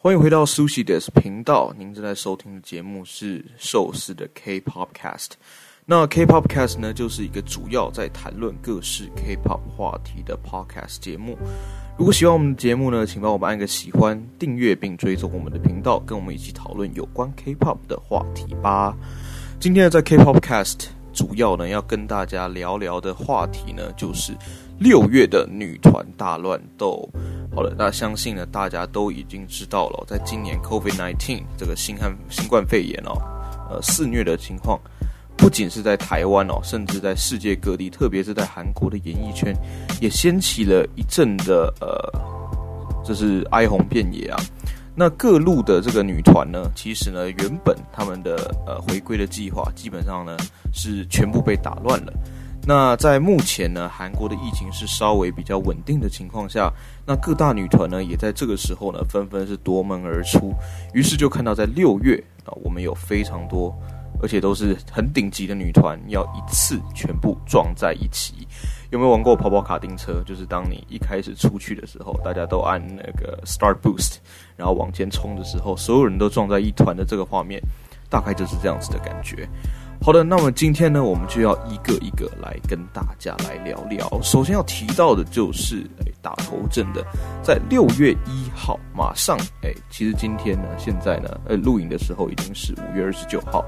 欢迎回到 Sushi Desk 频道，您正在收听的节目是寿司的 K-Popcast。那 K-Popcast 呢，就是一个主要在谈论各式 K-Pop 话题的 Podcast 节目。如果喜欢我们的节目呢，请帮我们按个喜欢、订阅并追踪我们的频道，跟我们一起讨论有关 K-Pop 的话题吧。今天，在 K-Popcast 主要呢要跟大家聊聊的话题呢，就是六月的女团大乱斗。好了，那相信呢大家都已经知道了，在今年 COVID-19 这个新汉新冠肺炎哦，呃肆虐的情况。不仅是在台湾哦，甚至在世界各地，特别是在韩国的演艺圈，也掀起了一阵的呃，这是哀鸿遍野啊。那各路的这个女团呢，其实呢，原本他们的呃回归的计划，基本上呢是全部被打乱了。那在目前呢，韩国的疫情是稍微比较稳定的情况下，那各大女团呢，也在这个时候呢，纷纷是夺门而出。于是就看到在六月啊，我们有非常多。而且都是很顶级的女团，要一次全部撞在一起。有没有玩过跑跑卡丁车？就是当你一开始出去的时候，大家都按那个 Start Boost，然后往前冲的时候，所有人都撞在一团的这个画面，大概就是这样子的感觉。好的，那么今天呢，我们就要一个一个来跟大家来聊聊。首先要提到的就是，诶，打头阵的，在六月一号，马上，诶，其实今天呢，现在呢，呃，录影的时候已经是五月二十九号。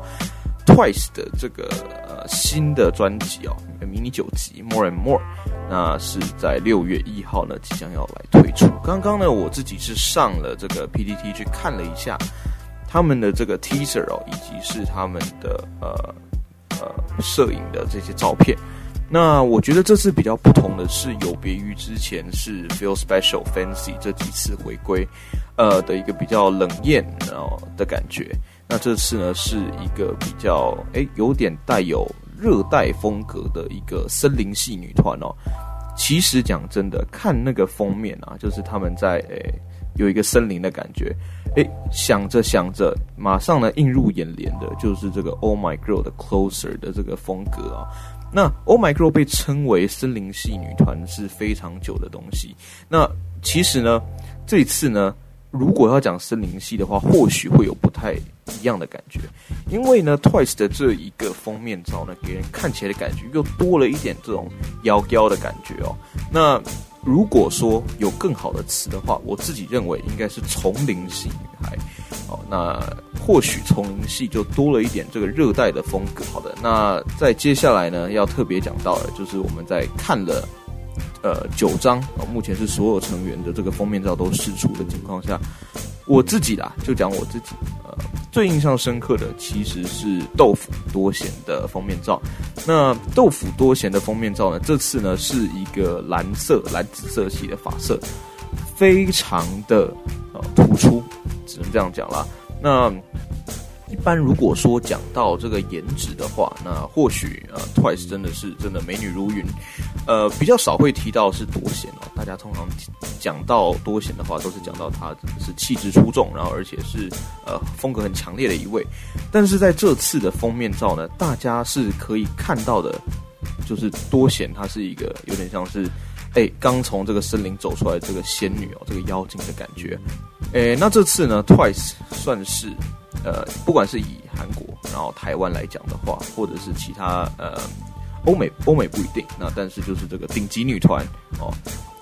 Twice 的这个呃新的专辑哦，迷你九辑 More and More，那是在六月一号呢即将要来推出。刚刚呢我自己是上了这个 PPT 去看了一下他们的这个 Teaser 哦，以及是他们的呃呃摄影的这些照片。那我觉得这次比较不同的是，有别于之前是 Feel Special Fancy 这几次回归，呃的一个比较冷艳然后的感觉。那这次呢，是一个比较诶，有点带有热带风格的一个森林系女团哦。其实讲真的，看那个封面啊，就是他们在诶有一个森林的感觉。诶，想着想着，马上呢映入眼帘的就是这个 Oh My Girl 的 Closer 的这个风格啊。那 Oh My Girl 被称为森林系女团是非常久的东西。那其实呢，这次呢。如果要讲森林系的话，或许会有不太一样的感觉，因为呢，Twice 的这一个封面照呢，给人看起来的感觉又多了一点这种妖娇的感觉哦。那如果说有更好的词的话，我自己认为应该是丛林系女孩。哦，那或许丛林系就多了一点这个热带的风格。好的，那在接下来呢，要特别讲到的，就是我们在看了。呃，九张啊，目前是所有成员的这个封面照都释出的情况下，我自己啦，就讲我自己，呃，最印象深刻的其实是豆腐多贤的封面照。那豆腐多贤的封面照呢，这次呢是一个蓝色、蓝紫色系的发色，非常的呃突出，只能这样讲啦。那。一般如果说讲到这个颜值的话，那或许呃，Twice 真的是真的美女如云，呃，比较少会提到是多贤哦。大家通常讲到多贤的话，都是讲到她是气质出众，然后而且是呃风格很强烈的一位。但是在这次的封面照呢，大家是可以看到的，就是多贤她是一个有点像是哎刚从这个森林走出来这个仙女哦，这个妖精的感觉。哎，那这次呢，Twice 算是。呃，不管是以韩国，然后台湾来讲的话，或者是其他呃欧美，欧美不一定。那但是就是这个顶级女团哦，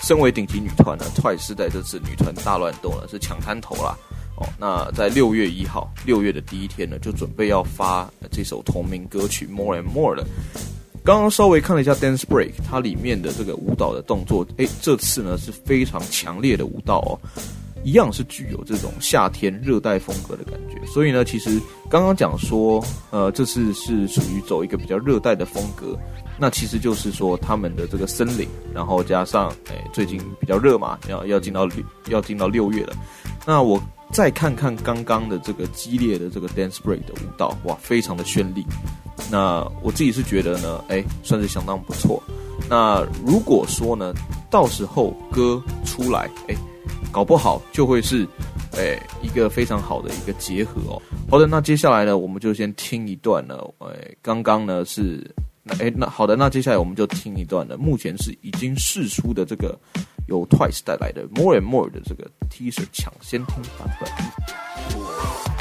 身为顶级女团呢，Twice 在这次女团大乱斗呢是抢滩头啦哦。那在六月一号，六月的第一天呢，就准备要发这首同名歌曲《More and More》了。刚刚稍微看了一下 Dance Break，它里面的这个舞蹈的动作，诶，这次呢是非常强烈的舞蹈哦。一样是具有这种夏天热带风格的感觉，所以呢，其实刚刚讲说，呃，这次是属于走一个比较热带的风格，那其实就是说他们的这个森林，然后加上，哎，最近比较热嘛，要要进到要进到六月了，那我再看看刚刚的这个激烈的这个 dance break 的舞蹈，哇，非常的绚丽，那我自己是觉得呢，哎，算是相当不错。那如果说呢，到时候歌出来，哎。搞不好就会是，诶、一个非常好的一个结合哦。好的，那接下来呢，我们就先听一段呢，诶、刚刚呢是那诶，那好的，那接下来我们就听一段呢。目前是已经试出的这个由 Twice 带来的 More and More 的这个 Teaser 抢先听版本。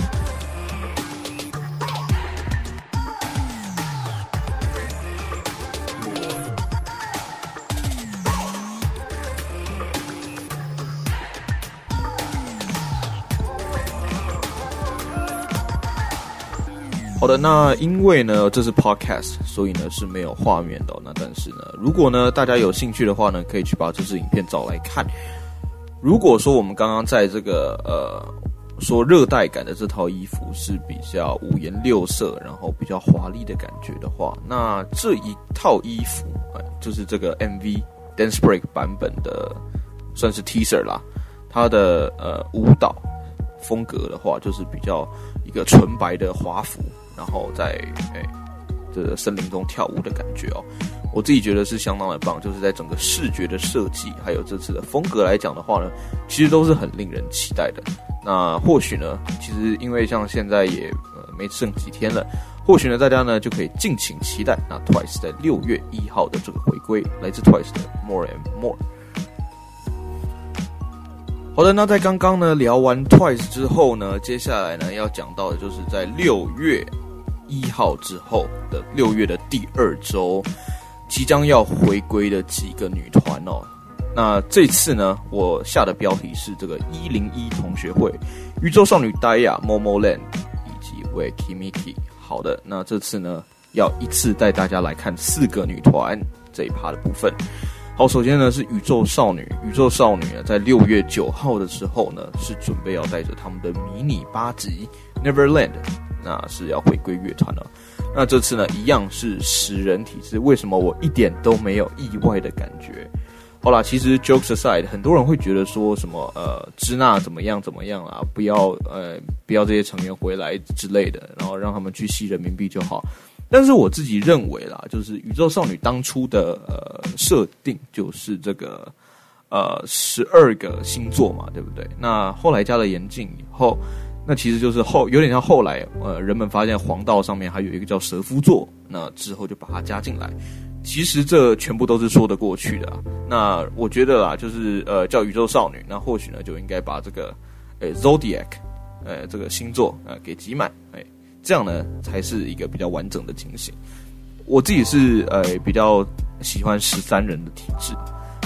好的，那因为呢，这是 podcast，所以呢是没有画面的哦。那但是呢，如果呢大家有兴趣的话呢，可以去把这支影片找来看。如果说我们刚刚在这个呃说热带感的这套衣服是比较五颜六色，然后比较华丽的感觉的话，那这一套衣服，就是这个 MV Dance Break 版本的，算是 teaser 啦。它的呃舞蹈风格的话，就是比较一个纯白的华服。然后在哎，这个森林中跳舞的感觉哦，我自己觉得是相当的棒。就是在整个视觉的设计，还有这次的风格来讲的话呢，其实都是很令人期待的。那或许呢，其实因为像现在也呃没剩几天了，或许呢大家呢就可以敬请期待那 Twice 在六月一号的这个回归，来自 Twice 的 More and More。好的，那在刚刚呢聊完 Twice 之后呢，接下来呢要讲到的就是在六月。一号之后的六月的第二周，即将要回归的几个女团哦。那这次呢，我下的标题是这个一零一同学会、宇宙少女 Dia、Momoland 以及 Weki Meki。好的，那这次呢，要一次带大家来看四个女团这一趴的部分。好，首先呢是宇宙少女，宇宙少女呢在六月九号的时候呢，是准备要带着他们的迷你八辑 Neverland。那是要回归乐团了。那这次呢，一样是十人体制。为什么我一点都没有意外的感觉？好啦，其实 jokes aside，很多人会觉得说什么呃，支那怎么样怎么样啊？不要呃，不要这些成员回来之类的，然后让他们去吸人民币就好。但是我自己认为啦，就是宇宙少女当初的呃设定就是这个呃十二个星座嘛，对不对？那后来加了严禁以后。那其实就是后有点像后来，呃，人们发现黄道上面还有一个叫蛇夫座，那之后就把它加进来。其实这全部都是说得过去的。那我觉得啦，就是呃叫宇宙少女，那或许呢就应该把这个，诶 Zodiac，呃这个星座呃给挤满，诶这样呢才是一个比较完整的情形。我自己是呃比较喜欢十三人的体制。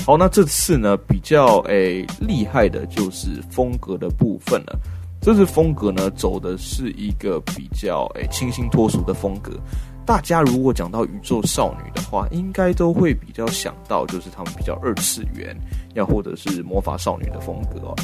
好，那这次呢比较诶厉害的就是风格的部分了。这次风格呢，走的是一个比较诶清新脱俗的风格。大家如果讲到宇宙少女的话，应该都会比较想到就是他们比较二次元，要或者是魔法少女的风格哦。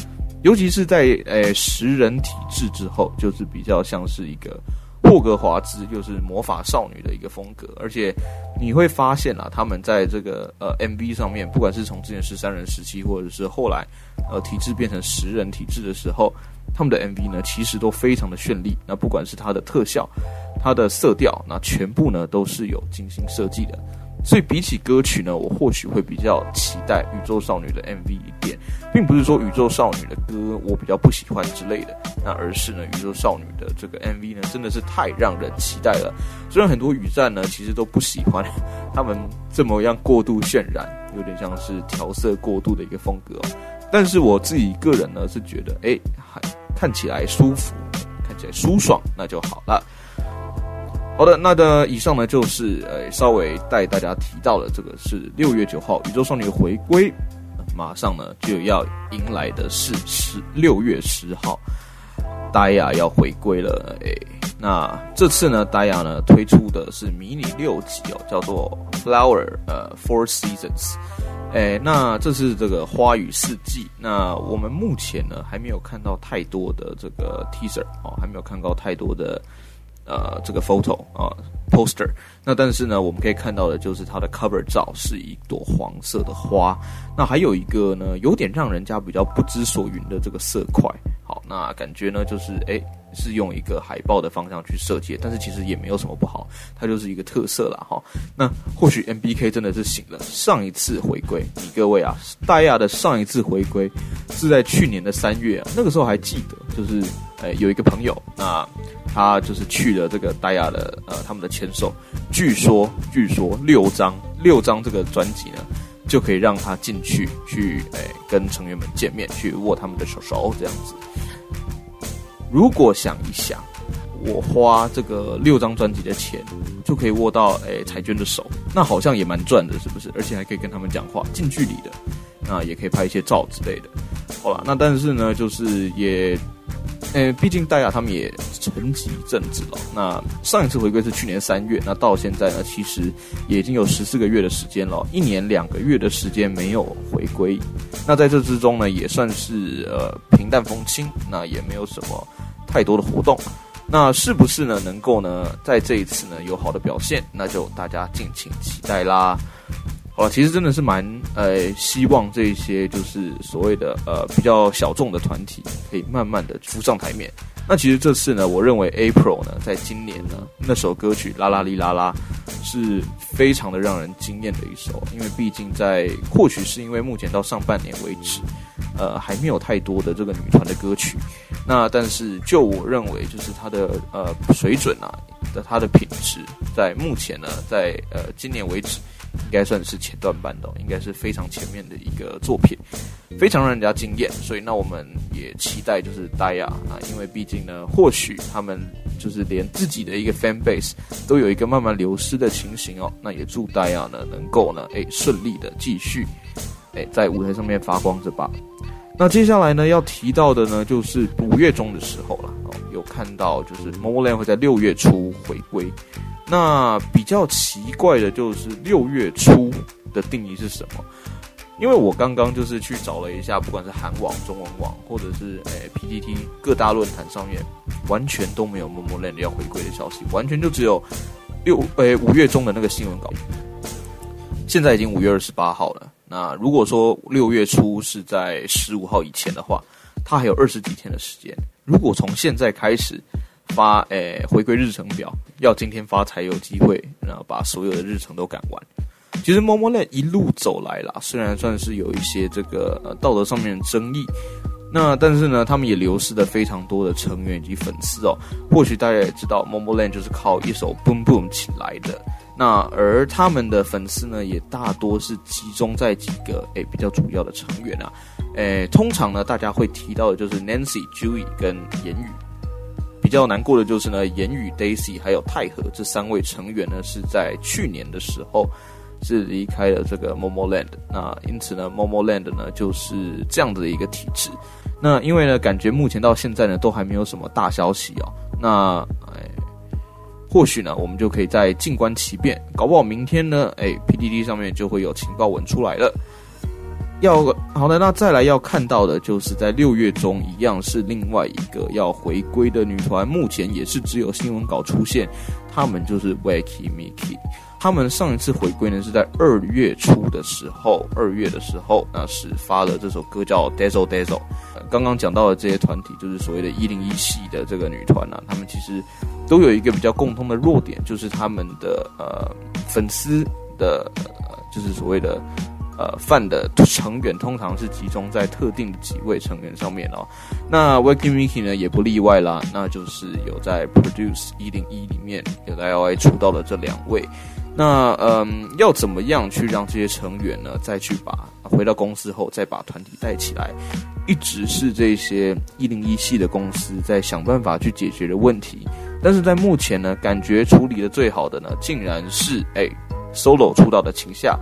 尤其是在诶食人体质之后，就是比较像是一个霍格华兹，就是魔法少女的一个风格。而且你会发现啊，他们在这个呃 MV 上面，不管是从之前十三人时期，或者是后来呃体制变成十人体制的时候。他们的 MV 呢，其实都非常的绚丽。那不管是它的特效、它的色调，那全部呢都是有精心设计的。所以比起歌曲呢，我或许会比较期待宇宙少女的 MV 一点，并不是说宇宙少女的歌我比较不喜欢之类的，那而是呢，宇宙少女的这个 MV 呢，真的是太让人期待了。虽然很多雨站呢，其实都不喜欢他们这么样过度渲染，有点像是调色过度的一个风格。但是我自己个人呢，是觉得，哎，看起来舒服，看起来舒爽，那就好了。好的，那的以上呢，就是呃，稍微带大家提到的这个是六月九号宇宙少女回归，马上呢就要迎来的是十六月十号，Dia 要回归了。诶，那这次呢，Dia 呢推出的是迷你六辑哦，叫做 Flower 呃 Four Seasons。哎，那这是这个花语四季。那我们目前呢还没有看到太多的这个 teaser 哦，还没有看到太多的呃这个 photo 啊 poster。那但是呢，我们可以看到的就是它的 cover 照是一朵黄色的花。那还有一个呢，有点让人家比较不知所云的这个色块。好，那感觉呢就是哎。是用一个海报的方向去设计，但是其实也没有什么不好，它就是一个特色啦哈。那或许 MBK 真的是醒了，上一次回归，你各位啊，戴亚的上一次回归是在去年的三月啊，那个时候还记得，就是呃，有一个朋友，那他就是去了这个 Dia 的呃他们的签售，据说据说六张六张这个专辑呢，就可以让他进去去诶跟成员们见面，去握他们的手手这样子。如果想一想，我花这个六张专辑的钱，就可以握到诶彩娟的手，那好像也蛮赚的，是不是？而且还可以跟他们讲话，近距离的，那也可以拍一些照之类的。好了，那但是呢，就是也。诶，毕竟戴亚他们也沉寂一阵子了。那上一次回归是去年三月，那到现在呢，其实也已经有十四个月的时间了，一年两个月的时间没有回归。那在这之中呢，也算是呃平淡风轻，那也没有什么太多的活动。那是不是呢，能够呢在这一次呢有好的表现？那就大家敬请期待啦。好了，其实真的是蛮呃希望这些就是所谓的呃比较小众的团体可以慢慢的浮上台面。那其实这次呢，我认为 April 呢，在今年呢那首歌曲《啦啦哩啦啦》是非常的让人惊艳的一首，因为毕竟在或许是因为目前到上半年为止，呃还没有太多的这个女团的歌曲。那但是就我认为，就是它的呃水准啊的它的品质，在目前呢，在呃今年为止。应该算是前段班的，应该是非常前面的一个作品，非常让人家惊艳。所以那我们也期待就是戴亚啊，因为毕竟呢，或许他们就是连自己的一个 fan base 都有一个慢慢流失的情形哦。那也祝戴亚呢能够呢，诶顺利的继续，诶在舞台上面发光着吧。那接下来呢要提到的呢，就是五月中的时候了，看到就是 MOMOLAND 会在六月初回归。那比较奇怪的就是六月初的定义是什么？因为我刚刚就是去找了一下，不管是韩网、中文网，或者是诶、PTT 各大论坛上面，完全都没有 MOMOLAND 要回归的消息，完全就只有六诶五月中的那个新闻稿。现在已经五月二十八号了，那如果说六月初是在十五号以前的话，它还有二十几天的时间。如果从现在开始，发诶、回归日程表要今天发才有机会，然后把所有的日程都赶完。其实 MOMO LAN 一路走来啦，虽然算是有一些这个呃道德上面的争议，那但是呢，他们也流失了非常多的成员以及粉丝哦。或许大家也知道，MOMOLAND 就是靠一首 Boom Boom 起来的。那而他们的粉丝呢，也大多是集中在几个诶、比较主要的成员啊。诶、通常呢，大家会提到的就是 Nancy、Jui 跟言语。比较难过的就是呢，言语、Daisy 还有泰和这三位成员呢，是在去年的时候是离开了这个 MOMOLAND。那因此呢，MOMOLAND 呢就是这样子的一个体制。那因为呢，感觉目前到现在呢都还没有什么大消息哦。那诶，或许呢，我们就可以再静观其变，搞不好明天呢，哎，PDD 上面就会有情报文出来了。要好的，那再来要看到的就是在六月中一样是另外一个要回归的女团，目前也是只有新闻稿出现，他们就是 Wacky Miki，他们上一次回归呢是在二月初的时候，二月的时候那是发了这首歌叫 Dazzle Dazzle。刚刚讲到的这些团体就是所谓的一零一系的这个女团啊，他们其实都有一个比较共通的弱点，就是他们的呃粉丝的，呃，就是所谓的。呃，饭的成员通常是集中在特定的几位成员上面哦。那 Weki Miki 呢也不例外啦，那就是有在 Produce 一零一里面有在 L A 出道的这两位。那嗯，要怎么样去让这些成员呢再去把回到公司后再把团体带起来，一直是这些一零一系的公司在想办法去解决的问题。但是在目前呢，感觉处理的最好的呢，竟然是哎 Solo 出道的晴夏。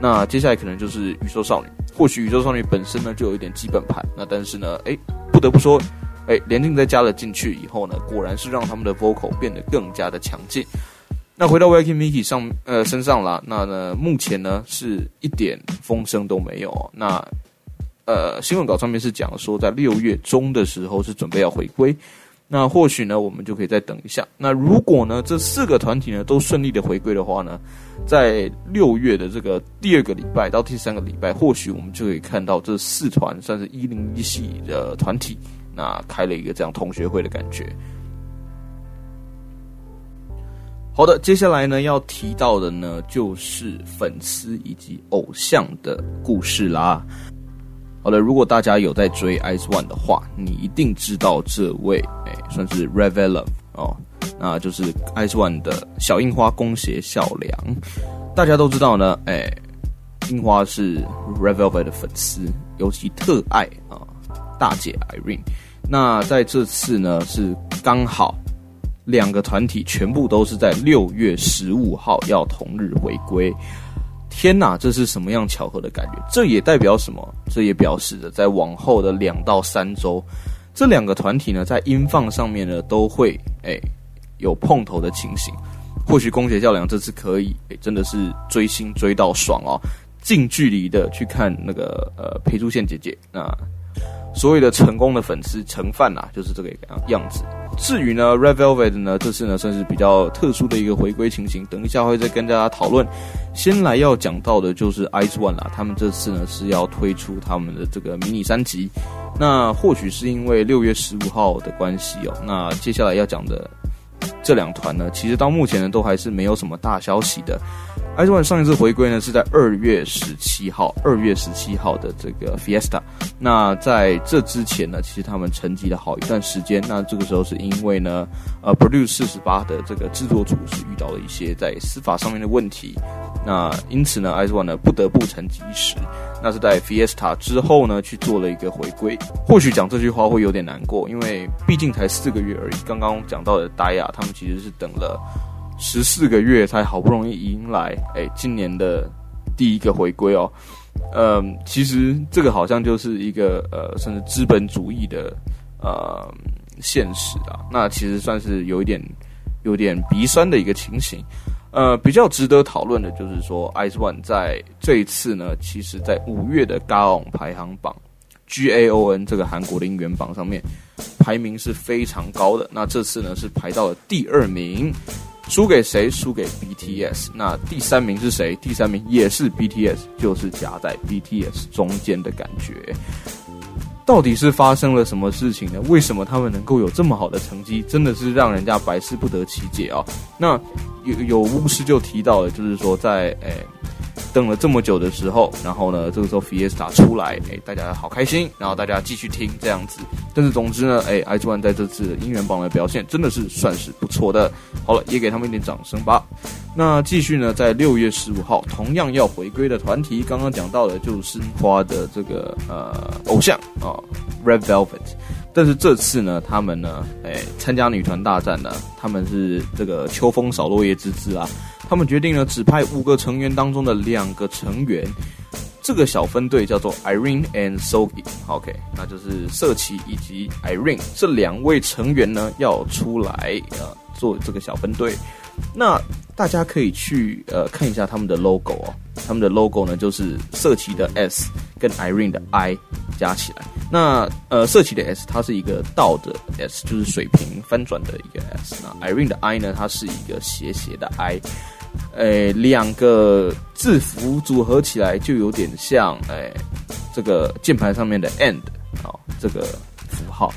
那接下来可能就是宇宙少女，或许宇宙少女本身呢就有一点基本盘，那但是呢，哎，不得不说，哎，连静在加了进去以后呢，果然是让他们的 vocal 变得更加的强劲。那回到 Viking Miki 上呃身上啦，那呢目前呢是一点风声都没有。那呃新闻稿上面是讲说在六月中的时候是准备要回归。那或许呢，我们就可以再等一下。那如果呢，这四个团体呢都顺利的回归的话呢，在六月的这个第二个礼拜到第三个礼拜，或许我们就可以看到这四团算是一零一系的团体，那开了一个这样同学会的感觉。好的，接下来呢要提到的呢就是粉丝以及偶像的故事啦。好了，如果大家有在追 Ice One 的话，你一定知道这位，哎，算是 RevVelov 哦，那就是 Ice One 的小樱花弓鞋小梁。大家都知道呢，哎，樱花是 revelve 的粉丝，尤其特爱啊大姐 Irene。那在这次呢，是刚好两个团体全部都是在六月十五号要同日回归。天呐，这是什么样巧合的感觉？这也代表什么？这也表示着在往后的两到三周，这两个团体呢，在音放上面呢，都会哎有碰头的情形。或许弓鞋孝良这次可以哎，真的是追星追到爽哦，近距离的去看那个呃裴珠泫姐姐那。所谓的成功的粉丝成饭呐，就是这个样样子。至于呢，Red Velvet 呢，这次呢算是比较特殊的一个回归情形，等一下会再跟大家讨论。先来要讲到的就是 Ice One 啦，他们这次呢是要推出他们的这个迷你三辑。那或许是因为六月十五号的关系哦。那接下来要讲的这两团呢，其实到目前呢都还是没有什么大消息的。IZ*ONE 上一次回归呢是在二月十七号，二月十七号的这个 Fiesta。那在这之前呢，其实他们沉寂了好一段时间。那这个时候是因为呢，呃，Produce 四十八的这个制作组是遇到了一些在司法上面的问题。那因此呢，IZ*ONE 呢不得不沉寂一时。那是在 Fiesta 之后呢去做了一个回归。或许讲这句话会有点难过，因为毕竟才四个月而已。刚刚讲到的 Dia，他们其实是等了。十四个月才好不容易迎来，哎，今年的第一个回归哦。嗯，其实这个好像就是一个呃，甚至资本主义的呃现实啊。那其实算是有一点有点鼻酸的一个情形。呃，比较值得讨论的就是说，IZ*ONE 在这一次呢，其实在五月的 Gaon 排行榜 G A O N 这个韩国的音源榜上面排名是非常高的。那这次呢是排到了第二名。输给谁？输给 BTS。那第三名是谁？第三名也是 BTS，就是夹在 BTS 中间的感觉。到底是发生了什么事情呢？为什么他们能够有这么好的成绩？真的是让人家百思不得其解啊！那有有巫师就提到了，就是说在诶。等了这么久的时候，然后呢，这个时候 Fiesta 出来，哎，大家好开心，然后大家继续听这样子。但是总之呢，哎，IG One 在这次的音源榜的表现真的是算是不错的。好了，也给他们一点掌声吧。那继续呢，在六月十五号，同样要回归的团体，刚刚讲到的就是花的这个呃偶像啊，Red Velvet。但是这次呢，他们呢，哎，参加女团大战呢，他们是这个秋风扫落叶之姿啊。他们决定呢，只派五个成员当中的两个成员，这个小分队叫做 Irene and Sogi。OK，那就是社奇以及 Irene 这两位成员呢要出来呃做这个小分队。那大家可以去呃看一下他们的 logo 哦，他们的 logo 呢就是社奇的 S 跟 Irene 的 I 加起来。那呃社奇的 S 它是一个倒的 S，就是水平翻转的一个 S。那 Irene 的 I 呢，它是一个斜斜的 I。诶，两个字符组合起来就有点像诶，这个键盘上面的 and 啊，这个符号。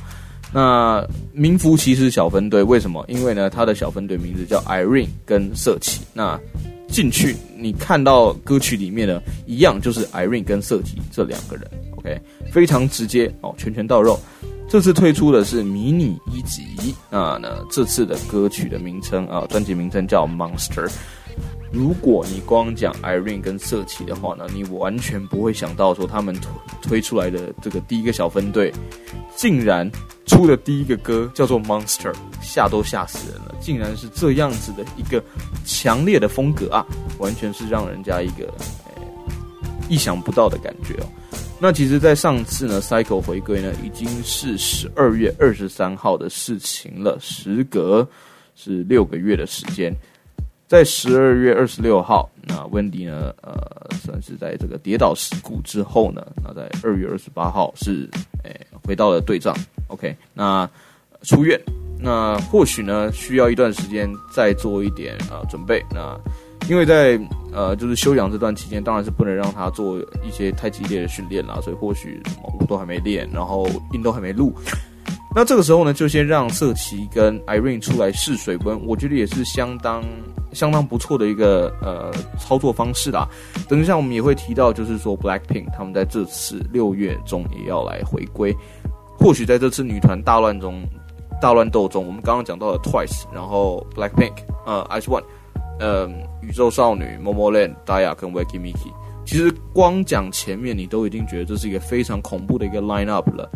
那名副其实小分队，为什么？因为呢，他的小分队名字叫 Irene 跟社奇。那进去你看到歌曲里面呢，一样就是 Irene 跟社奇这两个人。OK，非常直接哦，拳拳到肉。这次推出的是迷你一辑啊，那这次的歌曲的名称啊，专辑名称叫 Monster。如果你光讲 Irene 跟社奇的话呢，你完全不会想到说他们推推出来的这个第一个小分队，竟然出的第一个歌叫做 Monster，吓都吓死人了！竟然是这样子的一个强烈的风格啊，完全是让人家一个、意想不到的感觉哦。那其实，在上次呢，Cycle 回归呢，已经是十二月二十三号的事情了，时隔是六个月的时间。在十二月二十六号，那 Wendy 呢，呃，算是在这个跌倒事故之后呢，那在二月二十八号是，哎，回到了队长，OK，那出院，那或许呢需要一段时间再做一点、呃、准备，那因为在呃就是休养这段期间，当然是不能让他做一些太激烈的训练啦，所以或许什么舞都还没练，然后音都还没录。那这个时候呢，就先让社奇跟 Irene 出来试水温，我觉得也是相当相当不错的一个呃操作方式啦。等一下我们也会提到，就是说 Blackpink 他们在这次六月中也要来回归。或许在这次女团大乱中、大乱斗中，我们刚刚讲到了 Twice，然后 Blackpink，呃，IZ*ONE，呃，宇宙少女 Momoland、Daya 跟 Weki Miki，其实光讲前面，你都已经觉得这是一个非常恐怖的一个 line up 了。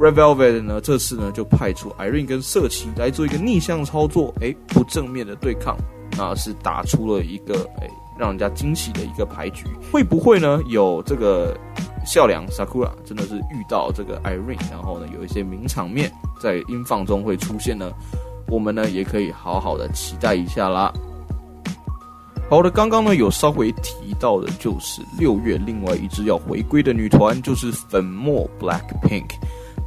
revelvet 呢，这次呢就派出 Irene 跟色琪来做一个逆向操作，诶，不正面的对抗，那是打出了一个诶让人家惊喜的一个牌局。会不会呢？有这个孝良 Sakura 真的是遇到这个 Irene，然后呢有一些名场面在音放中会出现呢？我们呢也可以好好的期待一下啦。好的，刚刚呢有稍微提到的就是六月另外一支要回归的女团就是粉末 Blackpink。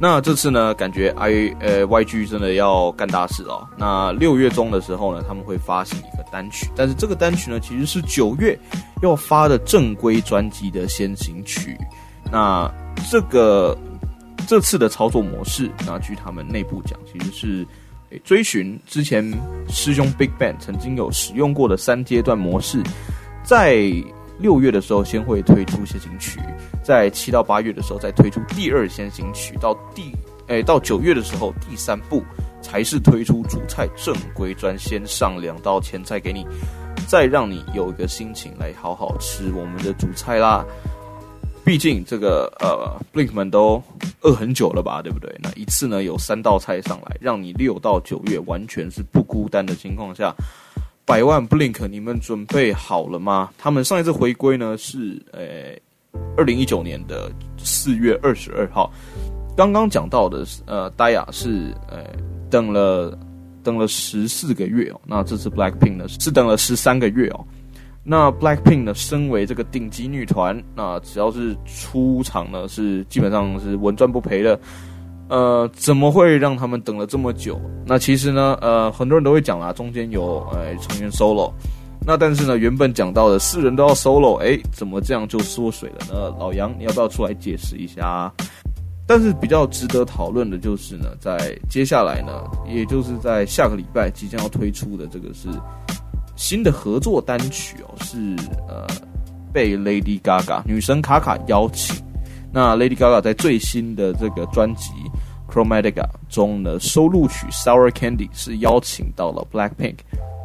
那这次呢，感觉 I 呃 YG 真的要干大事哦。那六月中的时候呢，他们会发行一个单曲，但是这个单曲呢，其实是九月要发的正规专辑的先行曲。那这个这次的操作模式，那据他们内部讲，其实是诶追寻之前师兄 BigBang 曾经有使用过的三阶段模式，在。六月的时候先会推出先行曲，在七到八月的时候再推出第二先行曲，到第诶、到九月的时候第三部才是推出主菜正规专，先上两道前菜给你，再让你有一个心情来好好吃我们的主菜啦。毕竟这个呃 Blink 们都饿很久了吧，对不对？那一次呢有三道菜上来，让你六到九月完全是不孤单的情况下。百万 Blink，你们准备好了吗？他们上一次回归呢是呃二零一九年的四月二十二号。刚刚讲到的呃 Daya 是呃等了等了十四个月哦，那这次 Blackpink 呢是等了十三个月哦。那 Blackpink 呢，身为这个顶级女团，那只要是出场呢，是基本上是稳赚不赔的。呃，怎么会让他们等了这么久？那其实呢，呃，很多人都会讲啦，中间有呃成员 solo，那但是呢，原本讲到的四人都要 solo，哎，怎么这样就缩水了呢？老杨，你要不要出来解释一下？但是比较值得讨论的就是呢，在接下来呢，也就是在下个礼拜即将要推出的这个是新的合作单曲哦，是呃被 Lady Gaga 女神卡卡邀请，那 Lady Gaga 在最新的这个专辑。Chromatica 中呢收录曲 Sour Candy 是邀请到了 Blackpink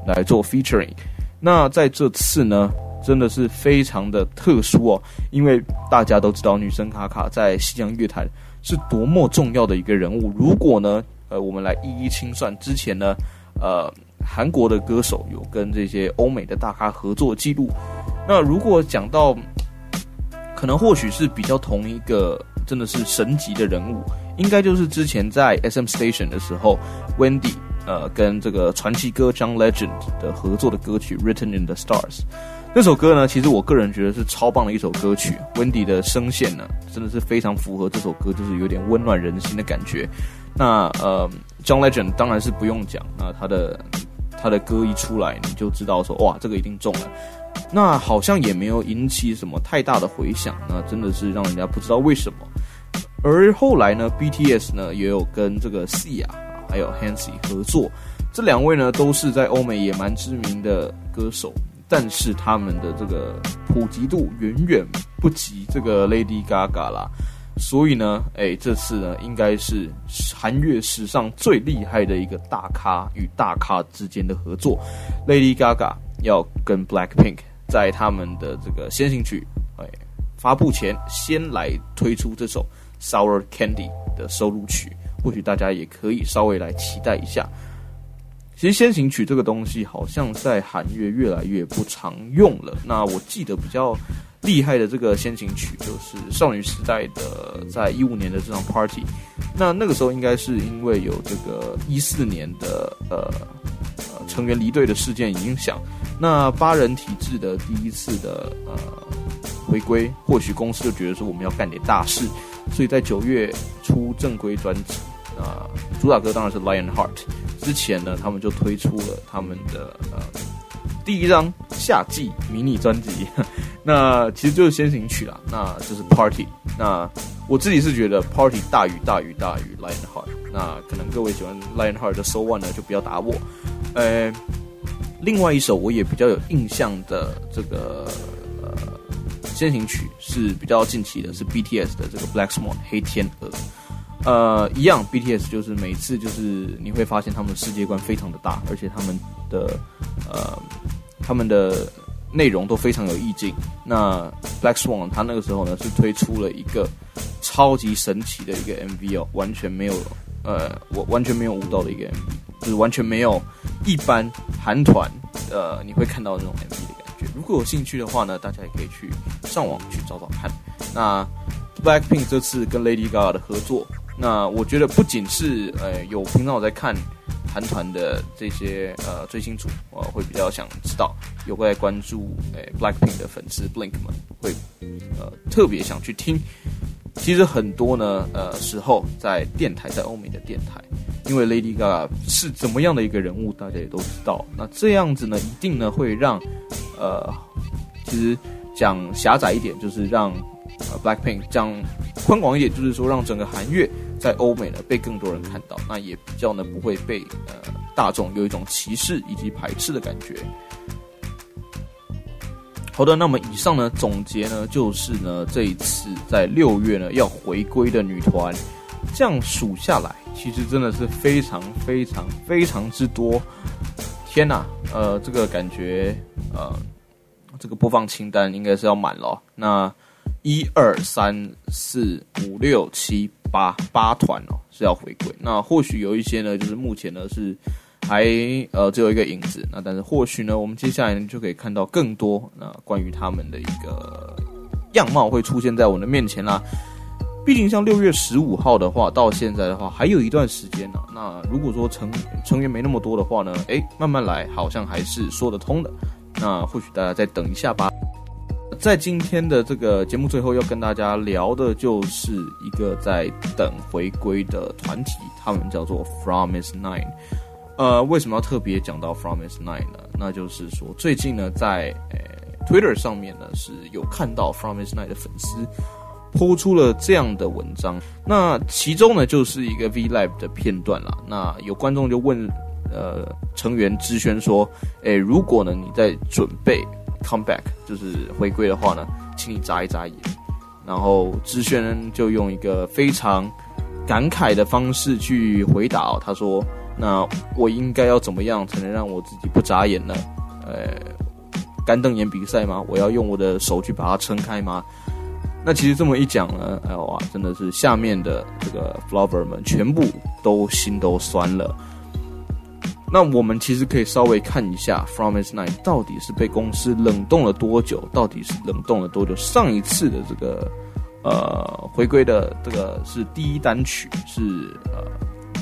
来做 featuring。那在这次呢，真的是非常的特殊哦，因为大家都知道女神卡卡在西洋乐坛是多么重要的一个人物。如果呢，呃，我们来一一清算之前呢，呃，韩国的歌手有跟这些欧美的大咖合作记录。那如果讲到，可能或许是比较同一个。真的是神级的人物，应该就是之前在 SM Station 的时候，Wendy 呃跟这个传奇歌 John Legend 的合作的歌曲《Written in the Stars》。那首歌呢，其实我个人觉得是超棒的一首歌曲。Wendy 的声线呢，真的是非常符合这首歌，就是有点温暖人心的感觉。那呃，John Legend 当然是不用讲，那他的他的歌一出来，你就知道说哇，这个一定中了。那好像也没有引起什么太大的回响，那真的是让人家不知道为什么。而后来呢，BTS 呢也有跟这个 Sia 还有 Hansi 合作，这两位呢都是在欧美也蛮知名的歌手，但是他们的这个普及度远远不及这个 Lady Gaga 啦。所以呢，哎，这次呢应该是韩乐史上最厉害的一个大咖与大咖之间的合作，Lady Gaga 要跟 Blackpink 在他们的这个先行曲哎发布前先来推出这首。Sour Candy 的收录曲，或许大家也可以稍微来期待一下。其实先行曲这个东西，好像在韩乐越来越不常用了。那我记得比较厉害的这个先行曲，就是少女时代的在一五年的这场 Party。那那个时候应该是因为有这个一四年的呃呃成员离队的事件影响，那八人体制的第一次的呃回归，或许公司就觉得说我们要干点大事。所以在九月出正规专辑，啊，主打歌当然是《Lionheart》。之前呢，他们就推出了他们的呃第一张夏季迷你专辑，那其实就是先行曲啦，那就是 Party。那我自己是觉得 Party 大于大于大于 Lionheart。那可能各位喜欢 Lionheart 的 So One 呢，就不要打我。呃，另外一首我也比较有印象的这个呃先行曲是比较近期的，是 BTS 的这个 Black Swan 黑天鹅。呃，一样，BTS 就是每次就是你会发现他们的世界观非常的大，而且他们的呃他们的内容都非常有意境。那 Black Swan 他那个时候呢是推出了一个超级神奇的一个 MV 哦，完全没有呃我完全没有舞蹈的一个 MV，就是完全没有一般韩团呃你会看到那种 MV 的感觉。如果有兴趣的话呢，大家也可以去上网去找找看。那 Blackpink 这次跟 Lady Gaga 的合作。那我觉得不仅是呃有平常我在看韩团的这些呃追星族，我会比较想知道，有在关注诶、呃、Blackpink 的粉丝 Blink 们会呃特别想去听。其实很多呢呃时候在电台，在欧美的电台，因为 Lady Gaga 是怎么样的一个人物，大家也都知道。那这样子呢，一定呢会让呃其实讲狭窄一点，就是让呃 Blackpink 讲宽广一点，就是说让整个韩乐。在欧美呢，被更多人看到，那也比较呢不会被呃大众有一种歧视以及排斥的感觉。好的，那么以上呢总结呢就是呢这一次在六月呢要回归的女团，这样数下来，其实真的是非常非常非常之多。天哪，呃，这个感觉呃，这个播放清单应该是要满了。那一二三四五六七。八八团哦是要回归，那或许有一些呢，就是目前呢是还呃只有一个影子，那但是或许呢，我们接下来就可以看到更多那关于他们的一个样貌会出现在我们的面前啦。毕竟像六月十五号的话，到现在的话还有一段时间呢。那如果说成成员没那么多的话呢，诶，慢慢来，好像还是说得通的。那或许大家再等一下吧。在今天的这个节目最后，要跟大家聊的就是一个在等回归的团体，他们叫做 From Is Nine。呃，为什么要特别讲到 From Is Nine 呢？那就是说，最近呢，在呃 Twitter 上面呢，是有看到 From Is Nine 的粉丝 po 出了这样的文章。那其中呢，就是一个 V Live 的片段啦。那有观众就问呃成员之轩说：“诶，如果呢你在准备？” Come back 就是回归的话呢，请你眨一眨眼。然后智轩就用一个非常感慨的方式去回答，他说：“那我应该要怎么样才能让我自己不眨眼呢？呃，干瞪眼比赛吗？我要用我的手去把它撑开吗？”那其实这么一讲呢，哎哇，真的是下面的这个 Flower 们全部都心都酸了。那我们其实可以稍微看一下 From its night 到底是被公司冷冻了多久？到底是冷冻了多久？上一次的这个呃回归的这个是第一单曲，是呃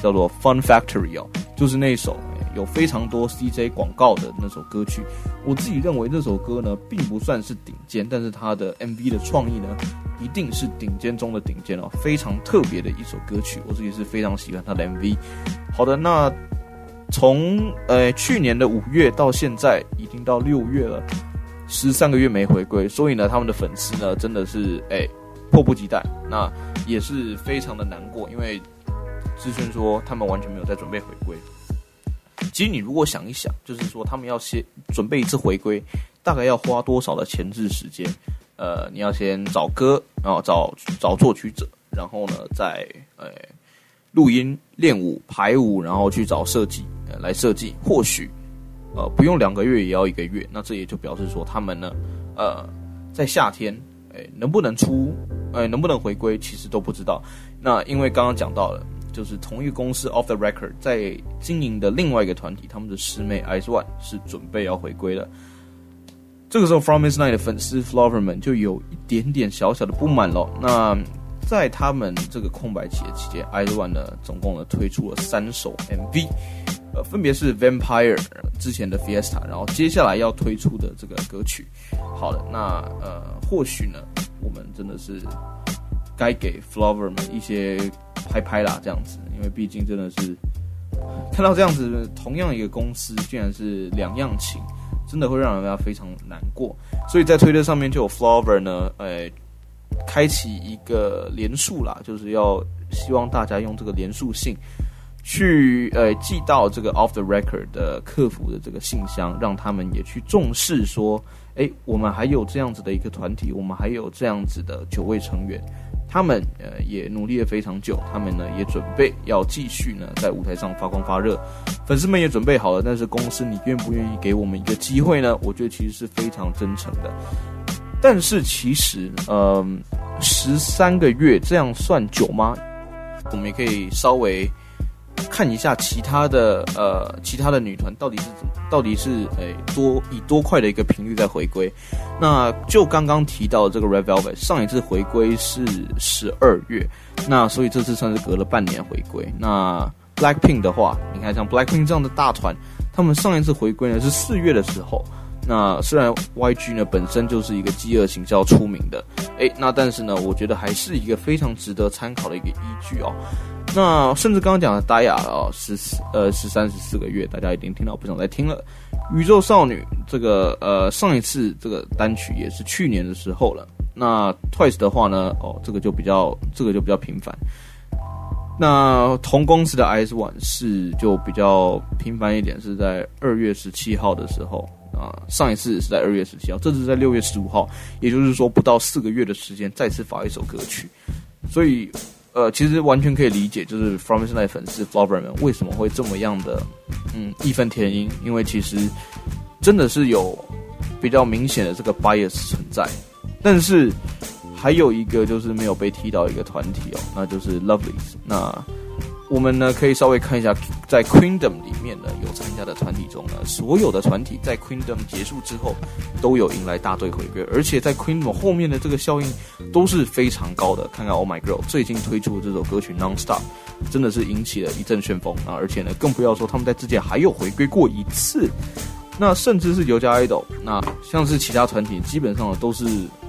叫做 Fun Factory 哦，就是那首有非常多 CJ 广告的那首歌曲。我自己认为这首歌呢，并不算是顶尖，但是它的 MV 的创意呢，一定是顶尖中的顶尖哦，非常特别的一首歌曲。我自己是非常喜欢它的 MV。好的，那。从呃去年的五月到现在，已经到六月了，十三个月没回归，所以呢，他们的粉丝呢真的是哎迫不及待，那也是非常的难过，因为志轩说他们完全没有在准备回归。其实你如果想一想，就是说他们要先准备一次回归，大概要花多少的前置时间？呃，你要先找歌，然后找找作曲者，然后呢再呃录音、练舞、排舞，然后去找设计。呃来设计，或许，呃，不用两个月，也要一个月。那这也就表示说，他们呢，呃，在夏天，诶，能不能出，诶，能不能回归，其实都不知道。那因为刚刚讲到了，就是同一个公司 Off the Record 在经营的另外一个团体，他们的师妹 Ice One 是准备要回归了。这个时候，From Is Night 的粉丝 Flower 们就有一点点小小的不满了。那在他们这个空白期的期间，IZ*ONE 呢，总共呢推出了三首 MV。呃，分别是 Vampire 之前的 Fiesta，然后接下来要推出的这个歌曲。好的，那呃，或许呢，我们真的是该给 Flower 们一些拍拍啦，这样子，因为毕竟真的是看到这样子，同样一个公司竟然是两样情，真的会让人家非常难过。所以在推特上面就有 Flower 呢，呃，开启一个连署啦，就是要希望大家用这个连署信。去呃寄到这个 Off the Record 的客服的这个信箱，让他们也去重视说，哎，我们还有这样子的一个团体，我们还有这样子的九位成员，他们呃也努力了非常久，他们呢也准备要继续呢在舞台上发光发热，粉丝们也准备好了，但是公司你愿不愿意给我们一个机会呢？我觉得其实是非常真诚的，但是其实呃十三个月这样算久吗？我们也可以稍微。看一下其他的呃，其他的女团到底是怎，到底是诶、多以多快的一个频率在回归？那就刚刚提到这个 Red Velvet 上一次回归是十二月，那所以这次算是隔了半年回归。那 Blackpink 的话，你看像 Blackpink 这样的大团，他们上一次回归呢是四月的时候。那虽然 YG 呢本身就是一个饥饿行销出名的，诶，那但是呢，我觉得还是一个非常值得参考的一个依据哦。那甚至刚刚讲的 Daya 哦，十四呃十三十四个月，大家已经听到不想再听了。宇宙少女这个呃上一次这个单曲也是去年的时候了。那 Twice 的话呢，哦这个就比较这个就比较频繁。那同公司的 IZ*ONE 是就比较频繁一点，是在二月十七号的时候啊，上一次是在二月十七号，这次在六月十五号，也就是说不到四个月的时间再次发一首歌曲，所以。呃，其实完全可以理解，就是 Fromis 的粉丝 Flower 们为什么会这么样的，嗯，义愤填膺，因为其实真的是有比较明显的这个 bias 存在，但是还有一个就是没有被踢到一个团体哦，那就是 Lovelyz 那。我们呢可以稍微看一下，在 Queendom 里面呢有参加的团体中呢，所有的团体在 Queendom 结束之后都有迎来大队回归，而且在 Queendom 后面的这个效应都是非常高的。看看 Oh My Girl 最近推出的这首歌曲 Non-Stop，真的是引起了一阵旋风啊！而且呢，更不要说他们在之前还有回归过一次，那甚至是尤加 idol，那像是其他团体基本上都是。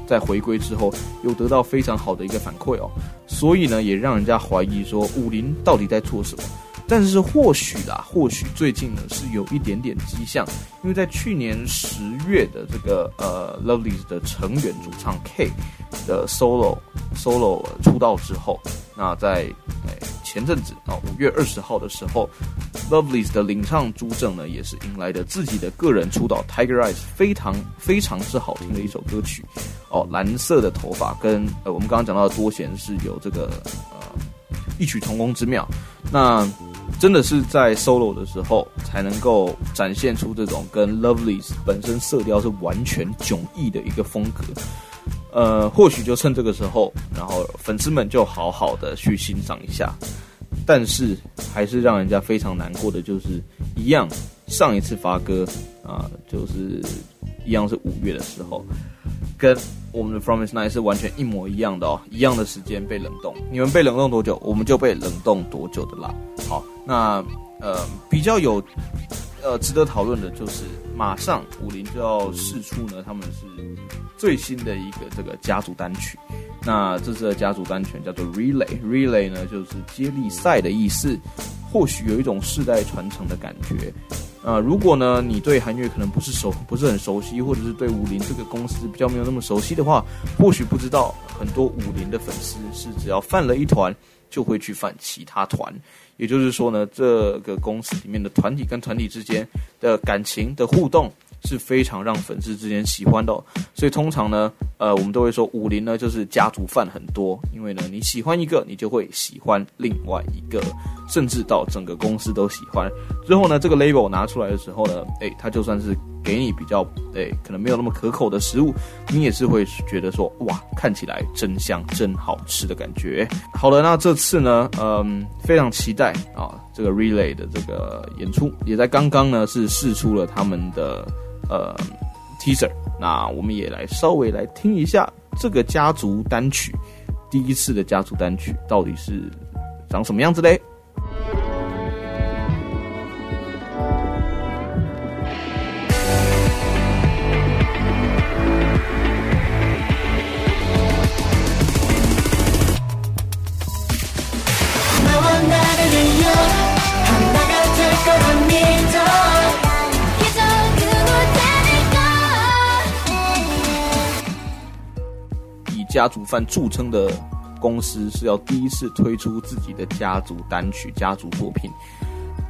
在回归之后，又得到非常好的一个反馈哦，所以呢，也让人家怀疑说武林到底在做什么。但是或许啦，或许最近呢是有一点点迹象，因为在去年十月的这个呃 Lovelies 的成员主唱 K 的 solo solo 出道之后，那在前阵子啊五月二十号的时候。，Lovelys 的领唱朱正呢，也是迎来的自己的个人出道《Tiger Eyes》，非常非常之好听的一首歌曲哦。蓝色的头发跟呃，我们刚刚讲到的多贤是有这个呃异曲同工之妙。那真的是在 solo 的时候才能够展现出这种跟 Lovelys 本身色调是完全迥异的一个风格。呃，或许就趁这个时候，然后粉丝们就好好的去欣赏一下。但是还是让人家非常难过的，就是一样，上一次发歌啊，就是一样是五月的时候，跟我们的 Fromis Night 是完全一模一样的哦，一样的时间被冷冻。你们被冷冻多久，我们就被冷冻多久的啦。好，那呃比较有呃值得讨论的就是，马上武林就要释出呢，他们是最新的一个这个家族单曲。那这次的家族单曲叫做 Relay，Relay 呢就是接力赛的意思，或许有一种世代传承的感觉。啊，如果呢你对韩月可能不是熟，不是很熟悉，或者是对武林这个公司比较没有那么熟悉的话，或许不知道很多武林的粉丝是只要犯了一团就会去犯其他团，也就是说呢，这个公司里面的团体跟团体之间的感情的互动。是非常让粉丝之间喜欢的哦，所以通常呢，呃，我们都会说武林呢就是家族饭很多，因为呢你喜欢一个，你就会喜欢另外一个，甚至到整个公司都喜欢。最后呢，这个 label 拿出来的时候呢，诶，他就算是给你比较诶可能没有那么可口的食物，你也是会觉得说哇，看起来真香，真好吃的感觉。好了，那这次呢，嗯，非常期待啊，这个 Relay 的这个演出也在刚刚呢是试出了他们的。呃，teaser，那我们也来稍微来听一下这个家族单曲，第一次的家族单曲到底是长什么样子嘞？家族饭著称的公司是要第一次推出自己的家族单曲、家族作品，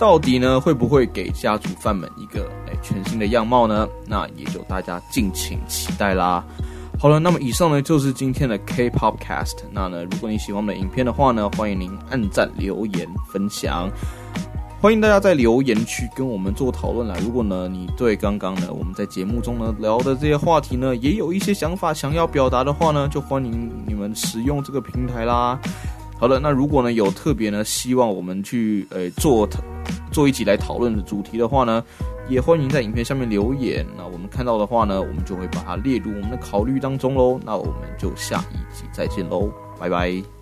到底呢会不会给家族饭们一个诶全新的样貌呢？那也就大家敬请期待啦。好了，那么以上呢就是今天的 K-Popcast。那呢，如果你喜欢我们的影片的话呢，欢迎您按赞、留言、分享。欢迎大家在留言区跟我们做讨论啦。如果呢，你对刚刚呢我们在节目中呢聊的这些话题呢，也有一些想法想要表达的话呢，就欢迎你们使用这个平台啦。好的，那如果呢有特别呢希望我们去呃做做一集来讨论的主题的话呢，也欢迎在影片下面留言。那我们看到的话呢，我们就会把它列入我们的考虑当中喽。那我们就下一集再见喽，拜拜。